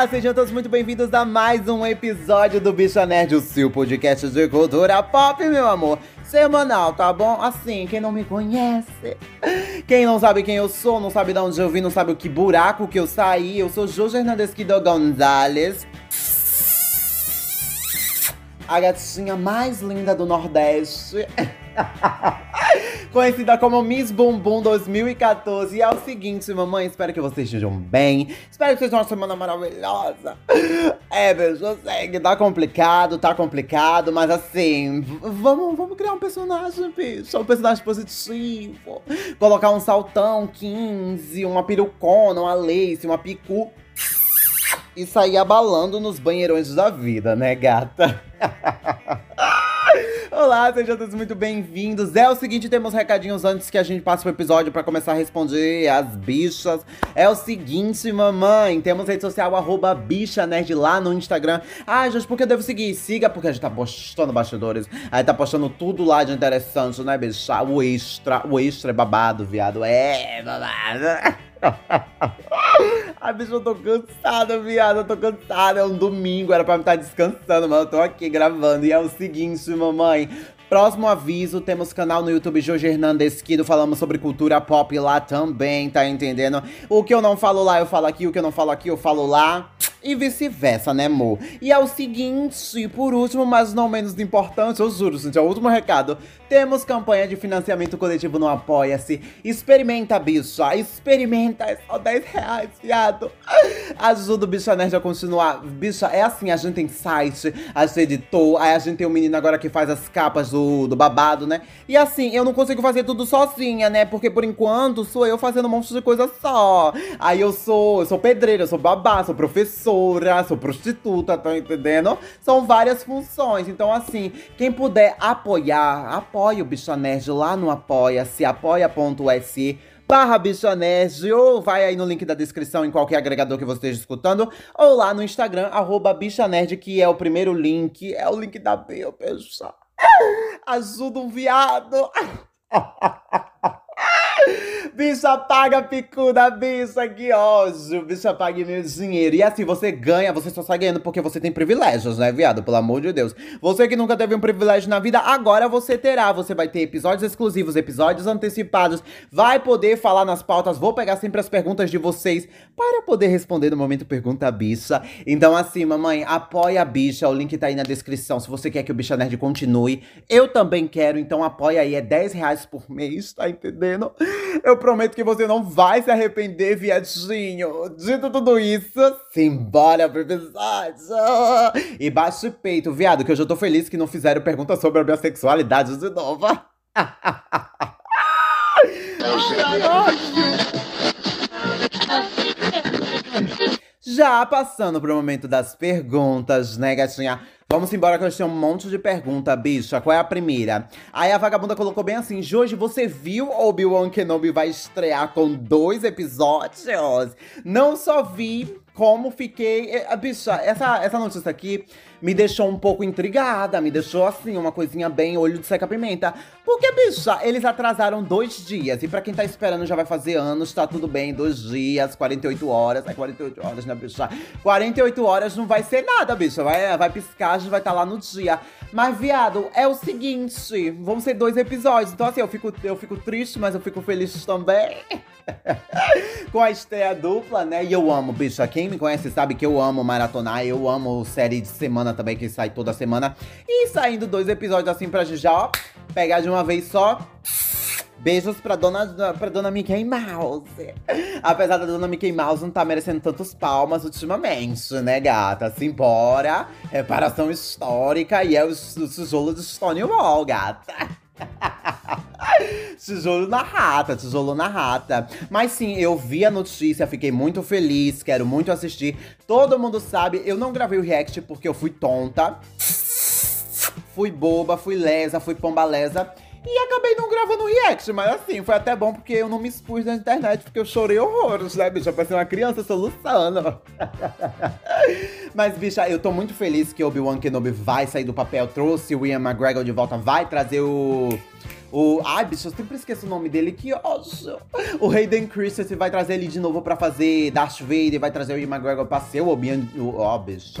Olá, sejam todos muito bem-vindos a mais um episódio do Bicha Nerd, o seu podcast de cultura pop, meu amor. Semanal, tá bom? Assim, quem não me conhece, quem não sabe quem eu sou, não sabe de onde eu vim, não sabe o que buraco que eu saí, eu sou Jojo Hernandes Quido Gonzalez. A gatinha mais linda do Nordeste. Conhecida como Miss Bumbum 2014. E é o seguinte, mamãe, espero que vocês estejam bem. Espero que seja uma semana maravilhosa. É, beijo, eu sei que tá complicado, tá complicado, mas assim, vamos, vamos criar um personagem, bicho. Um personagem positivo. Colocar um saltão 15, uma perucona, uma lace, uma picu. E sair abalando nos banheirões da vida, né, gata? Olá, sejam todos muito bem-vindos. É o seguinte, temos recadinhos antes que a gente passe pro episódio para começar a responder as bichas. É o seguinte, mamãe, temos rede social arroba bicha nerd lá no Instagram. Ah, gente, por que eu devo seguir? Siga, porque a gente tá postando bastidores. Aí tá postando tudo lá de interessante, né, bicha? O extra, o extra é babado, viado. É babado. Ai, bicho, eu tô cansada, viado. Eu tô cansada. É um domingo, era pra me estar descansando, mas eu tô aqui gravando. E é o seguinte, mamãe. Próximo aviso, temos canal no YouTube Jorge Hernandes Quido, falamos sobre cultura pop lá também, tá entendendo? O que eu não falo lá, eu falo aqui, o que eu não falo aqui, eu falo lá. E vice-versa, né, amor? E é o seguinte, por último, mas não menos importante, eu juro, gente, é o último recado. Temos campanha de financiamento coletivo no Apoia-se. Experimenta, bicha. Experimenta. É só 10 reais, viado. Ajuda o Bicha Nerd a continuar. Bicha, é assim, a gente tem site, a gente editou, aí a gente tem um menino agora que faz as capas do, do babado, né? E assim, eu não consigo fazer tudo sozinha, né? Porque por enquanto sou eu fazendo um monte de coisa só. Aí eu sou, eu sou pedreira, eu sou babá, sou professora, sou prostituta, tá entendendo? São várias funções. Então, assim, quem puder apoiar, apoia apoie o Bicha Nerd lá no apoia-se, apoia.se barra Bicha Nerd, ou vai aí no link da descrição em qualquer agregador que você esteja escutando, ou lá no Instagram, arroba Bicha Nerd, que é o primeiro link, é o link da bio, pessoal. Ajuda um viado. Bicha, paga picuda, bicha, que ódio. Bicha, pague meu dinheiro. E assim, você ganha, você só sai ganhando porque você tem privilégios, né, viado? Pelo amor de Deus. Você que nunca teve um privilégio na vida, agora você terá. Você vai ter episódios exclusivos, episódios antecipados, vai poder falar nas pautas. Vou pegar sempre as perguntas de vocês para poder responder no momento Pergunta Bicha. Então, assim, mamãe, apoia a bicha. O link tá aí na descrição. Se você quer que o Bicha Nerd continue, eu também quero. Então, apoia aí. É 10 reais por mês, tá entendendo? Eu prometo que você não vai se arrepender, viadinho. Dito tudo isso, simbora pro episódio. E baixe o peito, viado, que eu já tô feliz que não fizeram pergunta sobre a minha sexualidade de novo. Já passando pro momento das perguntas, né, gatinha? Vamos embora que eu tenho um monte de pergunta, bicha. Qual é a primeira? Aí a vagabunda colocou bem assim: Jorge, você viu Obi-Wan Kenobi vai estrear com dois episódios? Não só vi, como fiquei. Eh, bicha, essa, essa notícia aqui me deixou um pouco intrigada, me deixou assim, uma coisinha bem olho de seca-pimenta. Porque, bicha, eles atrasaram dois dias. E para quem tá esperando já vai fazer anos, tá tudo bem, dois dias, 48 horas. É 48 horas, né, bicha? 48 horas não vai ser nada, bicha. Vai, vai piscar, a gente vai estar tá lá no dia. Mas, viado, é o seguinte: vão ser dois episódios. Então, assim, eu fico, eu fico triste, mas eu fico feliz também. Com a estreia dupla, né? E eu amo, bicha. Quem me conhece sabe que eu amo maratonar. Eu amo série de semana também, que sai toda semana. E saindo dois episódios assim pra gente já, ó, pegar de uma vez só. Beijos pra dona, pra dona Mickey Mouse. Apesar da dona Mickey Mouse não tá merecendo tantos palmas ultimamente, né, gata? Simbora. Reparação histórica e é o, o tijolo de Stonewall, gata. Tijolo na rata, tijolo na rata. Mas sim, eu vi a notícia, fiquei muito feliz, quero muito assistir. Todo mundo sabe, eu não gravei o react porque eu fui tonta. Fui boba, fui lesa, fui pombalesa. E acabei não gravando react, mas assim, foi até bom porque eu não me expus na internet, porque eu chorei horrores, né, bicha? Parecia uma criança soluçando. mas, bicha, eu tô muito feliz que Obi-Wan Kenobi vai sair do papel, trouxe o Ian McGregor de volta, vai trazer o o. Ai, bicho, eu sempre esqueço o nome dele. Que ódio. O Hayden Christensen vai trazer ele de novo pra fazer Darth Vader, vai trazer o Ian McGregor pra ser o Obi-Wan. Ó, oh, bicho.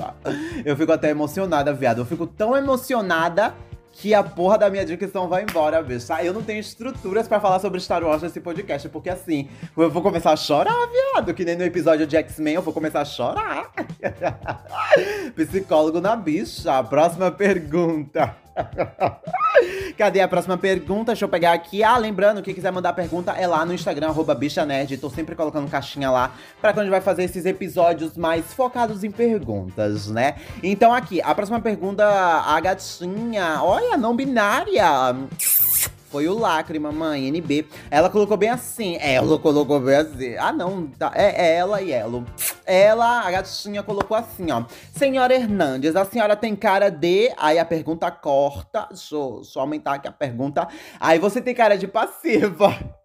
Eu fico até emocionada, viado. Eu fico tão emocionada que a porra da minha dicção vai embora, bicho. Eu não tenho estruturas para falar sobre Star Wars nesse podcast, porque assim, eu vou começar a chorar, viado. Que nem no episódio de X-Men, eu vou começar a chorar. Psicólogo na bicha. Próxima pergunta. Cadê a próxima pergunta? Deixa eu pegar aqui. Ah, lembrando, quem quiser mandar pergunta é lá no Instagram, arroba bichanerd. Tô sempre colocando caixinha lá pra quando a gente vai fazer esses episódios mais focados em perguntas, né? Então aqui, a próxima pergunta, a gatinha, olha, não binária. Foi o Lacre, mamãe, NB. Ela colocou bem assim. Ela colocou bem assim. Ah, não. Tá. É, é ela e ela. Ela, a gatinha, colocou assim, ó. Senhora Hernandes, a senhora tem cara de. Aí a pergunta corta. Deixa eu, eu aumentar aqui a pergunta. Aí você tem cara de passiva.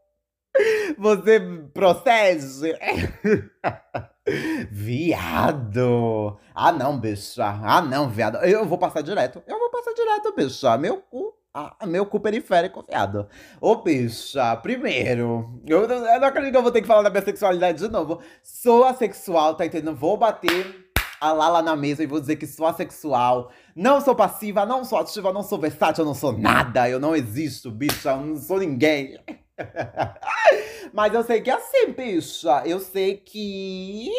Você procede? viado! Ah, não, bicha. Ah, não, viado. Eu vou passar direto. Eu vou passar direto, bicha. Meu cu ah, meu cu periférico, viado. Ô, bicha, primeiro, eu, eu não acredito que eu vou ter que falar da minha sexualidade de novo. Sou assexual, tá entendendo? Vou bater a Lala na mesa e vou dizer que sou assexual. Não sou passiva, não sou ativa, não sou versátil, eu não sou nada. Eu não existo, bicha, eu não sou ninguém. Mas eu sei que é assim, bicha. Eu sei que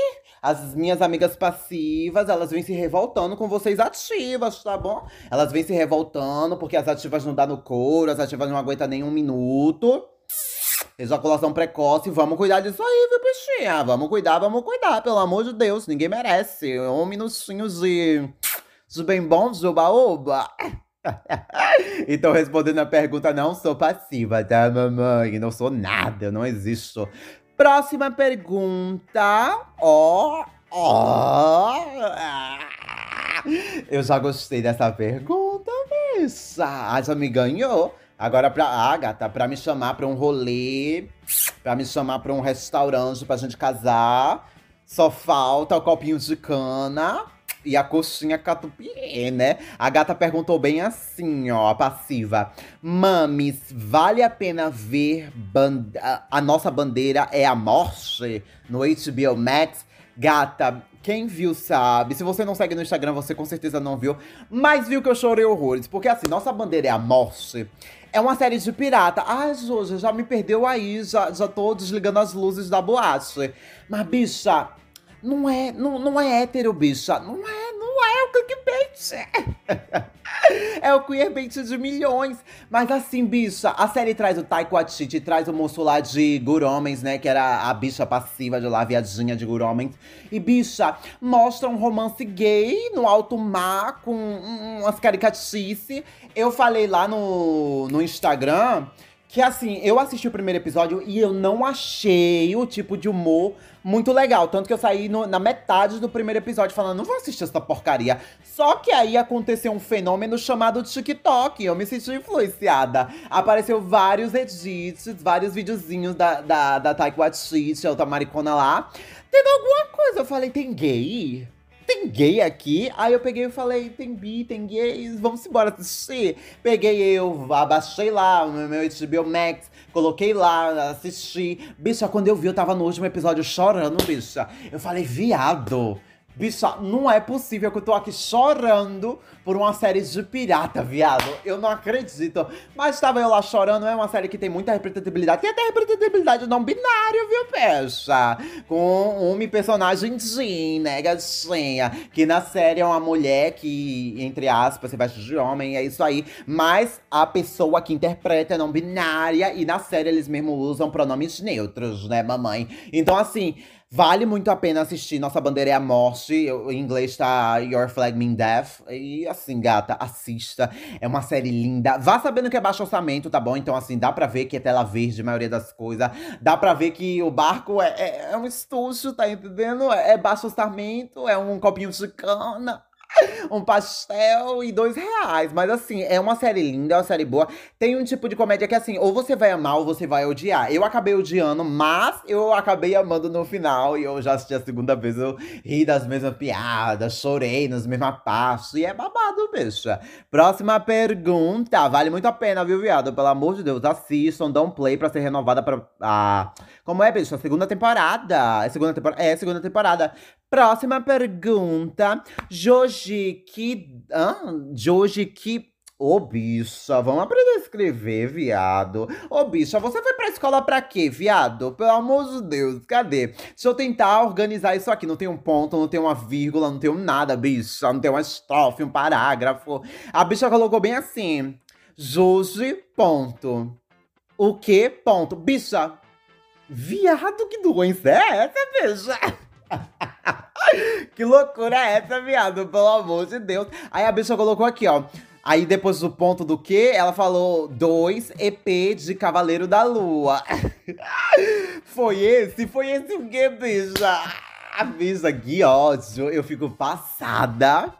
as minhas amigas passivas, elas vêm se revoltando com vocês ativas, tá bom? Elas vêm se revoltando porque as ativas não dão no couro, as ativas não aguentam nem um minuto. Ejaculação precoce, vamos cuidar disso aí, viu, bichinha? Vamos cuidar, vamos cuidar, pelo amor de Deus, ninguém merece. Um minutinho de, de bem bom, de oba-oba. então, respondendo a pergunta, não sou passiva, tá, mamãe? Não sou nada, eu não existo. Próxima pergunta. Ó, oh, ó. Oh. Eu já gostei dessa pergunta, bicha. Ah, já me ganhou. Agora pra Agatha, pra me chamar pra um rolê, pra me chamar pra um restaurante pra gente casar, só falta o copinho de cana e a coxinha catupiry, né? A gata perguntou bem assim, ó, passiva. Mames, vale a pena ver a nossa bandeira é a morte no HBO Max? Gata, quem viu sabe. Se você não segue no Instagram, você com certeza não viu. Mas viu que eu chorei horrores. Porque assim, nossa bandeira é a morte. É uma série de pirata. Ai, Joja, já me perdeu aí. Já, já tô desligando as luzes da boate. Mas, bicha, não é, não, não é hétero, bicha. Não é, não é o clickbait. É o queerbait de milhões. Mas assim, bicha, a série traz o Taiko Atiti, traz o moço lá de Guromens, né? Que era a bicha passiva de lá, viadinha de Guromens. E, bicha, mostra um romance gay no alto mar, com umas caricatices. Eu falei lá no, no Instagram que assim, eu assisti o primeiro episódio e eu não achei o tipo de humor muito legal. Tanto que eu saí no, na metade do primeiro episódio falando, não vou assistir essa porcaria. Só que aí aconteceu um fenômeno chamado TikTok. Eu me senti influenciada. Apareceu vários edits, vários videozinhos da, da, da Taika Waititi, outra maricona lá. Tendo alguma coisa. Eu falei, tem gay? Tem gay aqui? Aí eu peguei e falei, tem bi, tem gays, vamos embora assistir. Peguei eu, abaixei lá o meu HBO Max, coloquei lá, assisti. Bicha, quando eu vi, eu tava no último episódio chorando, bicha. Eu falei, viado. Bicha, não é possível que eu tô aqui chorando por uma série de pirata, viado. Eu não acredito. Mas estava eu lá chorando, é uma série que tem muita representatividade. Tem até representatividade não binária, viu, pecha? Com uma personagem Jean, né, gatinha? Que na série é uma mulher que, entre aspas, se veste de homem, é isso aí. Mas a pessoa que interpreta é não binária. E na série eles mesmo usam pronomes neutros, né, mamãe? Então, assim, Vale muito a pena assistir. Nossa bandeira é a morte. Em inglês tá Your Flag Mean Death. E assim, gata, assista. É uma série linda. Vá sabendo que é baixo orçamento, tá bom? Então, assim, dá pra ver que é tela verde a maioria das coisas. Dá pra ver que o barco é, é, é um estúdio, tá entendendo? É baixo orçamento, é um copinho de cana. Um pastel e dois reais. Mas assim, é uma série linda, é uma série boa. Tem um tipo de comédia que assim, ou você vai amar ou você vai odiar. Eu acabei odiando, mas eu acabei amando no final. E eu já assisti a segunda vez, eu ri das mesmas piadas, chorei nas mesmas partes. E é babado, bicha. Próxima pergunta. Vale muito a pena, viu, viado? Pelo amor de Deus, assistam, dão play pra ser renovada pra. Ah, como é, bicha? Segunda temporada. É segunda temporada. É, segunda temporada. Próxima pergunta. Joji que. Hã? Joji que. Ô, bicha, vamos aprender a escrever, viado. Ô, bicha, você foi pra escola pra quê, viado? Pelo amor de Deus, cadê? Deixa eu tentar organizar isso aqui. Não tem um ponto, não tem uma vírgula, não tem um nada, bicha. Não tem uma estrofe, um parágrafo. A bicha colocou bem assim. Joji, ponto. O que, ponto. Bicha, viado, que doença é essa, bicha? que loucura é essa, viado? Pelo amor de Deus. Aí a bicha colocou aqui, ó. Aí depois do ponto do que, ela falou dois EP de Cavaleiro da Lua. foi esse? Foi esse o que, bicha? A bicha, que ódio. Eu fico passada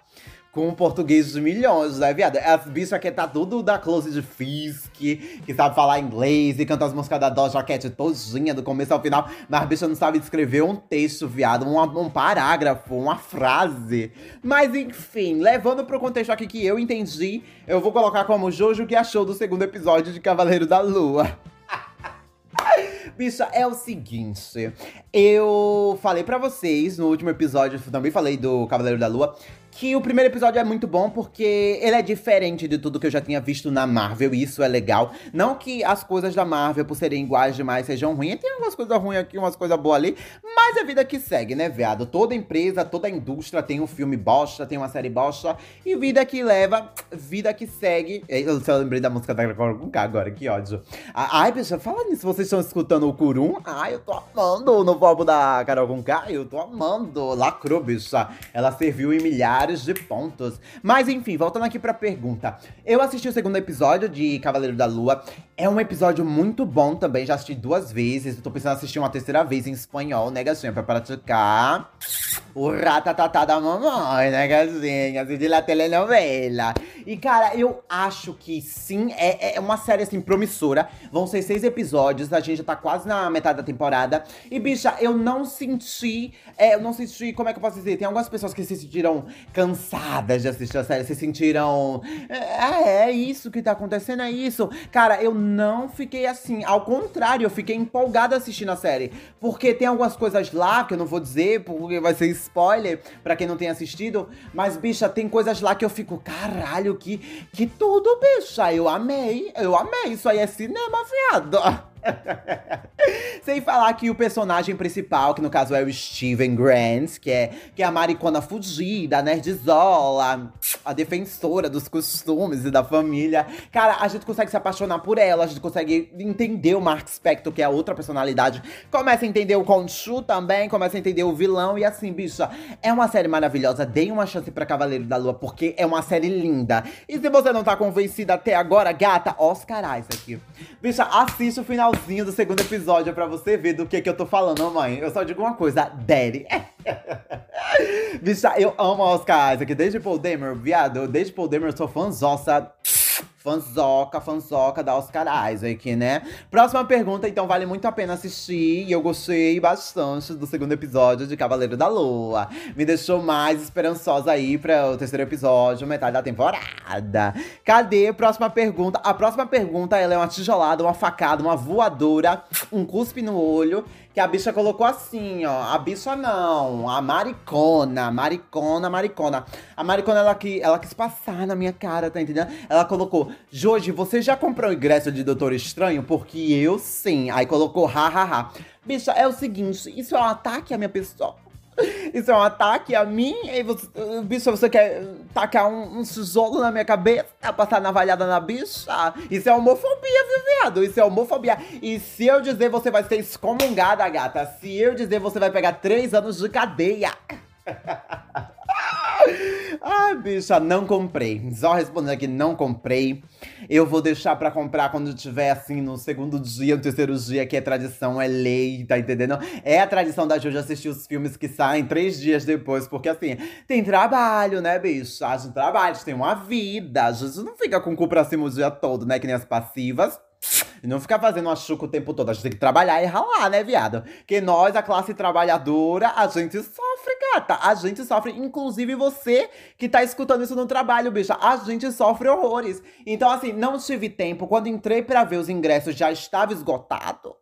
com português de milhões, né, viado? As bichas aqui tá tudo da Close de Fisk, que sabe falar inglês e canta as músicas da Doja Cat todinha, do começo ao final. Mas a bicha não sabe escrever um texto, viado, um, um parágrafo, uma frase. Mas enfim, levando pro contexto aqui que eu entendi, eu vou colocar como Jojo que achou do segundo episódio de Cavaleiro da Lua. Bicha, é o seguinte. Eu falei para vocês no último episódio, também falei do Cavaleiro da Lua, que o primeiro episódio é muito bom porque ele é diferente de tudo que eu já tinha visto na Marvel, e isso é legal. Não que as coisas da Marvel, por serem iguais demais, sejam ruins. Tem algumas coisas ruins aqui, umas coisas boas ali, mas é vida que segue, né, viado? Toda empresa, toda indústria tem um filme bosta, tem uma série bosta, e vida que leva, vida que segue. Eu só lembrei da música da Carol com K agora, que ódio. Ai, bicha, fala nisso, vocês estão escutando o Kurum? Ai, eu tô amando no álbum da Carol com K, eu tô amando. Lacrou, bicha. Ela serviu em milhares milhares de pontos. Mas enfim, voltando aqui pra pergunta. Eu assisti o segundo episódio de Cavaleiro da Lua. É um episódio muito bom também, já assisti duas vezes. tô pensando em assistir uma terceira vez em espanhol, né, gatinha? Pra praticar o ratatatá da mamãe, né, gatinha? Assistir a telenovela. E, cara, eu acho que sim, é, é uma série, assim, promissora. Vão ser seis episódios, a gente já tá quase na metade da temporada. E, bicha, eu não senti, é, eu não senti, como é que eu posso dizer? Tem algumas pessoas que se sentiram cansadas de assistir a série, se sentiram. É, é isso que tá acontecendo, é isso. Cara, eu não fiquei assim. Ao contrário, eu fiquei empolgada assistindo a série. Porque tem algumas coisas lá que eu não vou dizer, porque vai ser spoiler para quem não tem assistido. Mas, bicha, tem coisas lá que eu fico, caralho, que, que tudo, bicha. Eu amei, eu amei. Isso aí é cinema, viado. Sem falar que o personagem principal, que no caso é o Steven Grant, que é, que é a maricona fugida, a nerdzzola, a defensora dos costumes e da família. Cara, a gente consegue se apaixonar por ela, a gente consegue entender o Mark Spector, que é a outra personalidade. Começa a entender o Khonshu também, começa a entender o vilão. E assim, bicha, é uma série maravilhosa. Dê uma chance pra Cavaleiro da Lua, porque é uma série linda. E se você não tá convencida até agora, gata, Oscar aqui. Bicha, assiste o do segundo episódio pra você ver do que que eu tô falando, mãe. Eu só digo uma coisa, daddy. Bicha, eu amo Oscar Isaac. Desde Paul Damer, viado, desde Paul Damer eu sou fãzossa fanzoca, fanzoca da Oscar Isaac, né? Próxima pergunta, então vale muito a pena assistir. E eu gostei bastante do segundo episódio de Cavaleiro da Lua. Me deixou mais esperançosa aí para o terceiro episódio, metade da temporada. Cadê? Próxima pergunta. A próxima pergunta, ela é uma tijolada, uma facada, uma voadora, um cuspe no olho que a bicha colocou assim, ó. A bicha não, a maricona, maricona, maricona. A maricona, ela, que, ela quis passar na minha cara, tá entendendo? Ela colocou, Jorge, você já comprou o ingresso de Doutor Estranho? Porque eu sim. Aí colocou, hahaha. Bicha, é o seguinte, isso é um ataque à minha pessoa. Isso é um ataque a mim? E você, bicho, você quer tacar um, um tijolo na minha cabeça? Passar navalhada na bicha? Isso é homofobia, viu, viado? Isso é homofobia. E se eu dizer, você vai ser excomungada, gata. Se eu dizer, você vai pegar três anos de cadeia. Ah, bicha, não comprei. Só respondendo aqui, não comprei. Eu vou deixar pra comprar quando tiver, assim, no segundo dia, no terceiro dia, que é tradição, é lei, tá entendendo? É a tradição da Jojo assistir os filmes que saem três dias depois, porque, assim, tem trabalho, né, bicha? A gente trabalha, a gente tem uma vida. A gente não fica com o cu pra cima o dia todo, né, que nem as passivas. E não ficar fazendo machuca o tempo todo. A gente tem que trabalhar e ralar, né, viado? Que nós, a classe trabalhadora, a gente sofre, gata. A gente sofre, inclusive você que tá escutando isso no trabalho, bicha. A gente sofre horrores. Então, assim, não tive tempo. Quando entrei para ver os ingressos, já estava esgotado.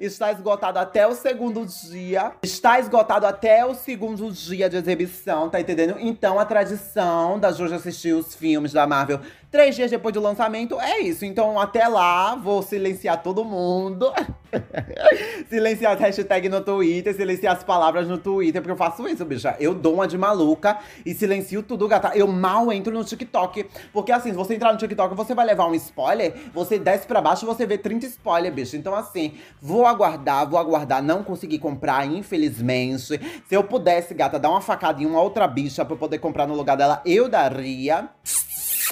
Está esgotado até o segundo dia. Está esgotado até o segundo dia de exibição, tá entendendo? Então a tradição da Jojo assistir os filmes da Marvel três dias depois do lançamento é isso. Então até lá, vou silenciar todo mundo. silenciar as hashtags no Twitter, silenciar as palavras no Twitter, porque eu faço isso, bicha. Eu dou uma de maluca e silencio tudo, gata. Eu mal entro no TikTok. Porque assim, se você entrar no TikTok, você vai levar um spoiler, você desce pra baixo você vê 30 spoilers, bicho. Então, assim, vou aguardar, vou aguardar. Não consegui comprar, infelizmente. Se eu pudesse, gata, dar uma facada em uma outra bicha pra eu poder comprar no lugar dela, eu daria.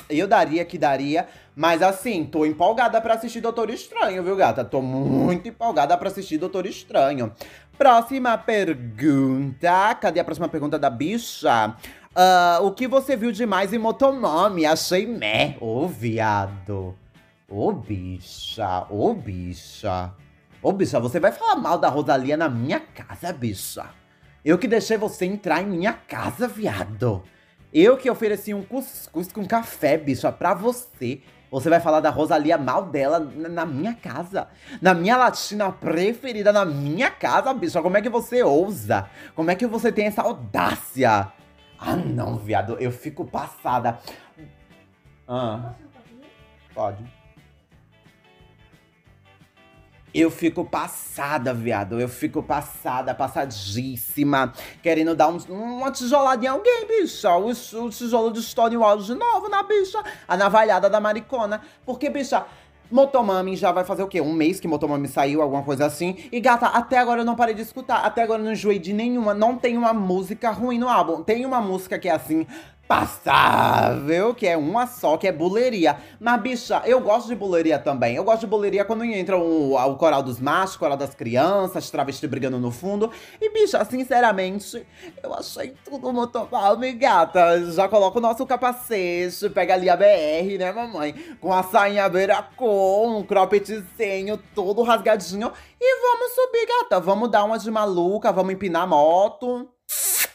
Eu daria que daria. Mas assim, tô empolgada pra assistir Doutor Estranho, viu, gata? Tô muito empolgada pra assistir Doutor Estranho. Próxima pergunta. Cadê a próxima pergunta da bicha? Uh, o que você viu demais em Motomami? Achei meh. Ô, viado. Ô, bicha. Ô, bicha. Ô, bicha, você vai falar mal da Rosalia na minha casa, bicha. Eu que deixei você entrar em minha casa, viado. Eu que ofereci um cuscuz com café, bicha, pra você. Você vai falar da Rosalia mal dela na minha casa. Na minha latina preferida, na minha casa, bicha. Como é que você ousa? Como é que você tem essa audácia? Ah, não, viado. Eu fico passada. Ah. Pode. Eu fico passada, viado. Eu fico passada, passadíssima. Querendo dar um, uma tijolada em alguém, bicha. O, o tijolo de Stonewall de novo na bicha. A navalhada da maricona. Porque, bicha, Motomami já vai fazer o quê? Um mês que Motomami saiu, alguma coisa assim. E gata, até agora eu não parei de escutar. Até agora eu não enjoei de nenhuma. Não tem uma música ruim no álbum. Tem uma música que é assim, passável, que é uma só, que é buleria. Mas, bicha, eu gosto de buleria também. Eu gosto de buleria quando entra o, o coral dos machos, o coral das crianças, travesti brigando no fundo. E, bicha, sinceramente, eu achei tudo muito mal, gata. Já coloca o nosso capacete, pega ali a BR, né, mamãe? Com a sainha beira com um croppedzinho todo rasgadinho. E vamos subir, gata. Vamos dar uma de maluca, vamos empinar a moto.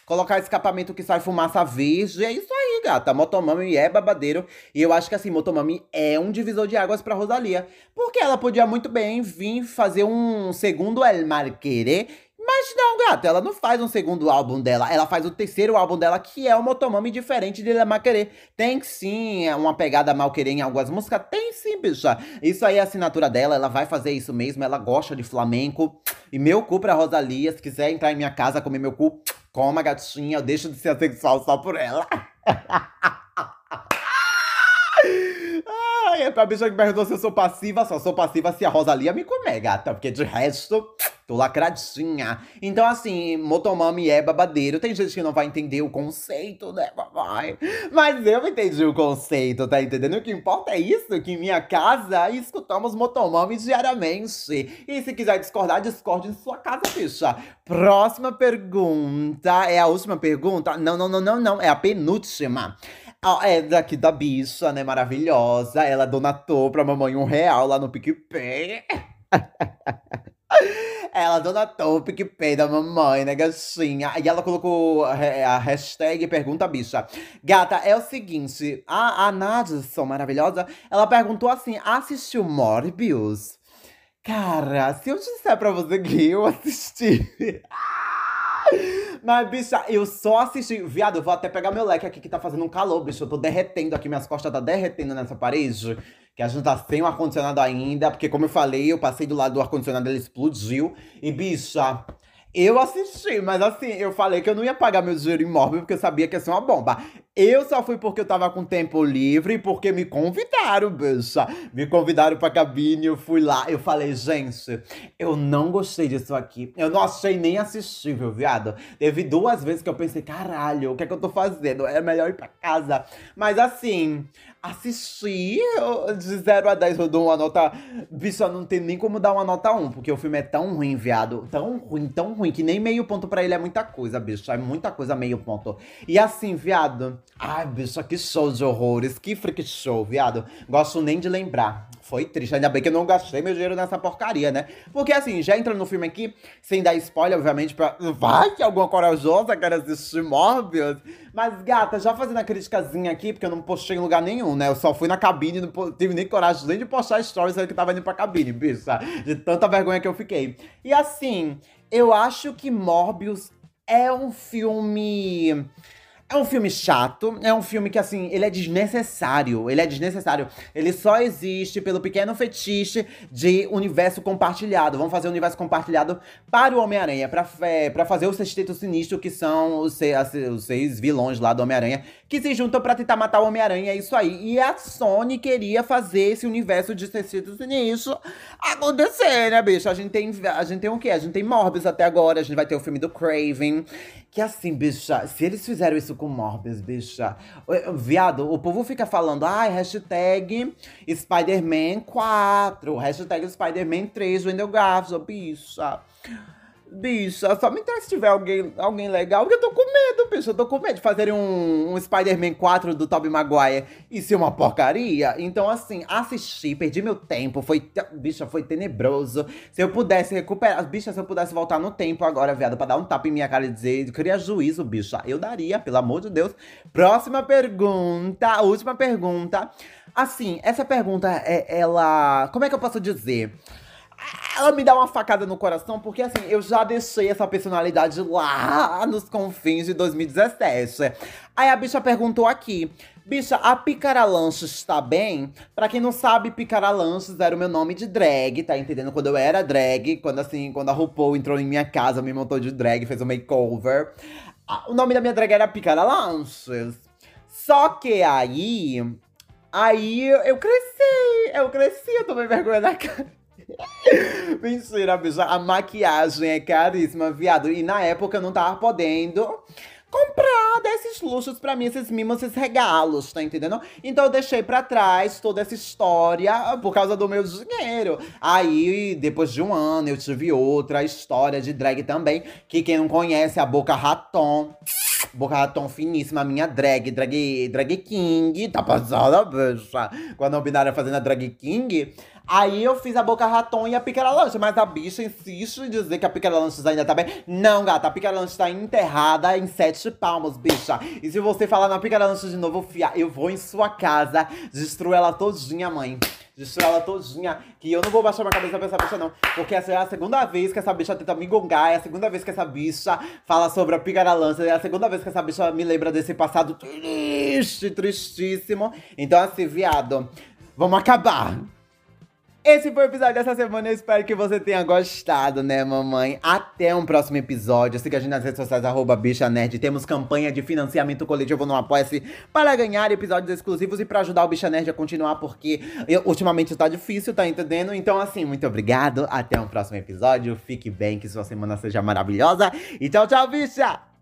Colocar escapamento que sai fumaça verde. É isso aí, gata. Motomami é babadeiro. E eu acho que assim, Motomami é um divisor de águas pra Rosalia. Porque ela podia muito bem vir fazer um segundo El Marquere. Mas não, gata, ela não faz um segundo álbum dela. Ela faz o terceiro álbum dela, que é o Motomami diferente de El Marquere. Tem sim uma pegada mal querer em algumas músicas. Tem sim, bicha. Isso aí é a assinatura dela. Ela vai fazer isso mesmo. Ela gosta de flamenco. E meu cu pra Rosalia. Se quiser entrar em minha casa comer meu cu Coma, gatinha, eu deixo de ser sexual só por ela. Ai, é pra bicha que perguntou se eu sou passiva, só sou passiva se a Rosalia me comer, gata. Porque de resto, tô lacradinha. Então, assim, Motomami é babadeiro. Tem gente que não vai entender o conceito, né, papai? Mas eu entendi o conceito, tá entendendo? O que importa é isso, que em minha casa escutamos Motomami diariamente. E se quiser discordar, discorde em sua casa, bicha. Próxima pergunta. É a última pergunta? Não, não, não, não, não. É a penúltima. É daqui da bicha, né? Maravilhosa. Ela donatou pra mamãe um real lá no PicPay. Ela donatou o PicPay da mamãe, né, gatinha? E ela colocou a hashtag Pergunta Bicha. Gata, é o seguinte, a, a Nadson, maravilhosa, ela perguntou assim, assistiu Morbius? Cara, se eu disser pra você que eu assisti... Mas, bicha, eu só assisti. Viado, eu vou até pegar meu leque aqui que tá fazendo um calor, bicho. Eu tô derretendo aqui, minhas costas tá derretendo nessa parede. Que a gente tá sem o ar-condicionado ainda. Porque, como eu falei, eu passei do lado do ar-condicionado, ele explodiu. E, bicha. Eu assisti, mas assim, eu falei que eu não ia pagar meu dinheiro imóvel porque eu sabia que ia ser uma bomba. Eu só fui porque eu tava com tempo livre e porque me convidaram, bicha. Me convidaram pra cabine, eu fui lá. Eu falei, gente, eu não gostei disso aqui. Eu não achei nem assistível, viado. Teve duas vezes que eu pensei, caralho, o que é que eu tô fazendo? É melhor ir pra casa. Mas assim, assisti de 0 a 10 eu dou uma nota. Bicho, não tem nem como dar uma nota 1, porque o filme é tão ruim, viado. Tão ruim, tão ruim, que nem meio ponto pra ele é muita coisa, bicho. É muita coisa, meio ponto. E assim, viado. Ai, bicho, que show de horrores. Que freak show, viado. Gosto nem de lembrar. Foi triste. Ainda bem que eu não gastei meu dinheiro nessa porcaria, né? Porque assim, já entrando no filme aqui, sem dar spoiler, obviamente, pra. Vai que alguma corajosa quer assistir Morbius. Mas, gata, já fazendo a criticazinha aqui, porque eu não postei em lugar nenhum, né? Eu só fui na cabine, não tive nem coragem nem de postar stories que tava indo pra cabine, bicha. De tanta vergonha que eu fiquei. E assim, eu acho que Morbius é um filme é um filme chato, é um filme que, assim, ele é desnecessário. Ele é desnecessário. Ele só existe pelo pequeno fetiche de universo compartilhado. Vamos fazer um universo compartilhado para o Homem-Aranha, pra, é, pra fazer o Sexteto Sinistro, que são os seis, os seis vilões lá do Homem-Aranha, que se juntam para tentar matar o Homem-Aranha, é isso aí. E a Sony queria fazer esse universo de Sexteto Sinistro acontecer, né, bicho? A gente tem, a gente tem o quê? A gente tem Morbius até agora, a gente vai ter o filme do Craven. Que assim, bicha, se eles fizeram isso com Morbius, bicha. Viado, o povo fica falando, ai, ah, hashtag Spider-Man 4, hashtag Spider-Man 3, Wendell Garfield, bicha. Bicha, só me interessa se tiver alguém, alguém legal, porque eu tô com medo, bicha. Eu tô com medo de fazerem um, um Spider-Man 4 do Tobey Maguire e ser uma porcaria. Então, assim, assisti, perdi meu tempo. Foi, bicha, foi tenebroso. Se eu pudesse recuperar. Bicha, se eu pudesse voltar no tempo agora, viado, pra dar um tapa em minha cara e dizer, queria juízo, bicha. Eu daria, pelo amor de Deus. Próxima pergunta, última pergunta. Assim, essa pergunta é ela. Como é que eu posso dizer? Ela me dá uma facada no coração, porque assim, eu já deixei essa personalidade lá nos confins de 2017. Aí a bicha perguntou aqui. Bicha, a Picara Lanches está bem? Pra quem não sabe, Picara Lanches era o meu nome de drag, tá entendendo? Quando eu era drag, quando assim, quando a RuPaul entrou em minha casa, me montou de drag, fez um makeover. O nome da minha drag era Picara Lanches. Só que aí. Aí eu cresci, eu cresci, eu tomei vergonha na cara. Mentira, bicha. A maquiagem é caríssima, viado. E na época eu não tava podendo comprar desses luxos pra mim, esses mimos, esses regalos, tá entendendo? Então eu deixei pra trás toda essa história por causa do meu dinheiro. Aí, depois de um ano, eu tive outra história de drag também, que quem não conhece, a Boca Raton. Boca Raton finíssima, minha drag, drag, drag king, tá passada, bicha. Quando a binária fazendo a drag king, Aí eu fiz a Boca Raton e a Picara Lancha, mas a bicha insiste em dizer que a Picara Lancha ainda tá bem. Não, gata, a Picara Lancha tá enterrada em sete palmos, bicha. E se você falar na Picara Lancha de novo, fia, eu vou em sua casa, destruir ela todinha, mãe. Destruir ela todinha, que eu não vou baixar minha cabeça pra essa bicha, não. Porque essa é a segunda vez que essa bicha tenta me gongar, é a segunda vez que essa bicha fala sobre a Picara Lancha, é a segunda vez que essa bicha me lembra desse passado triste, tristíssimo. Então, assim, viado, vamos acabar. Esse foi o episódio dessa semana. Eu espero que você tenha gostado, né, mamãe? Até um próximo episódio. Siga a gente nas redes sociais, arroba Bicha Nerd. Temos campanha de financiamento coletivo no Apoia-se para ganhar episódios exclusivos e para ajudar o Bicha Nerd a continuar, porque eu, ultimamente tá difícil, tá entendendo? Então, assim, muito obrigado. Até um próximo episódio. Fique bem, que sua semana seja maravilhosa. E tchau, tchau, bicha!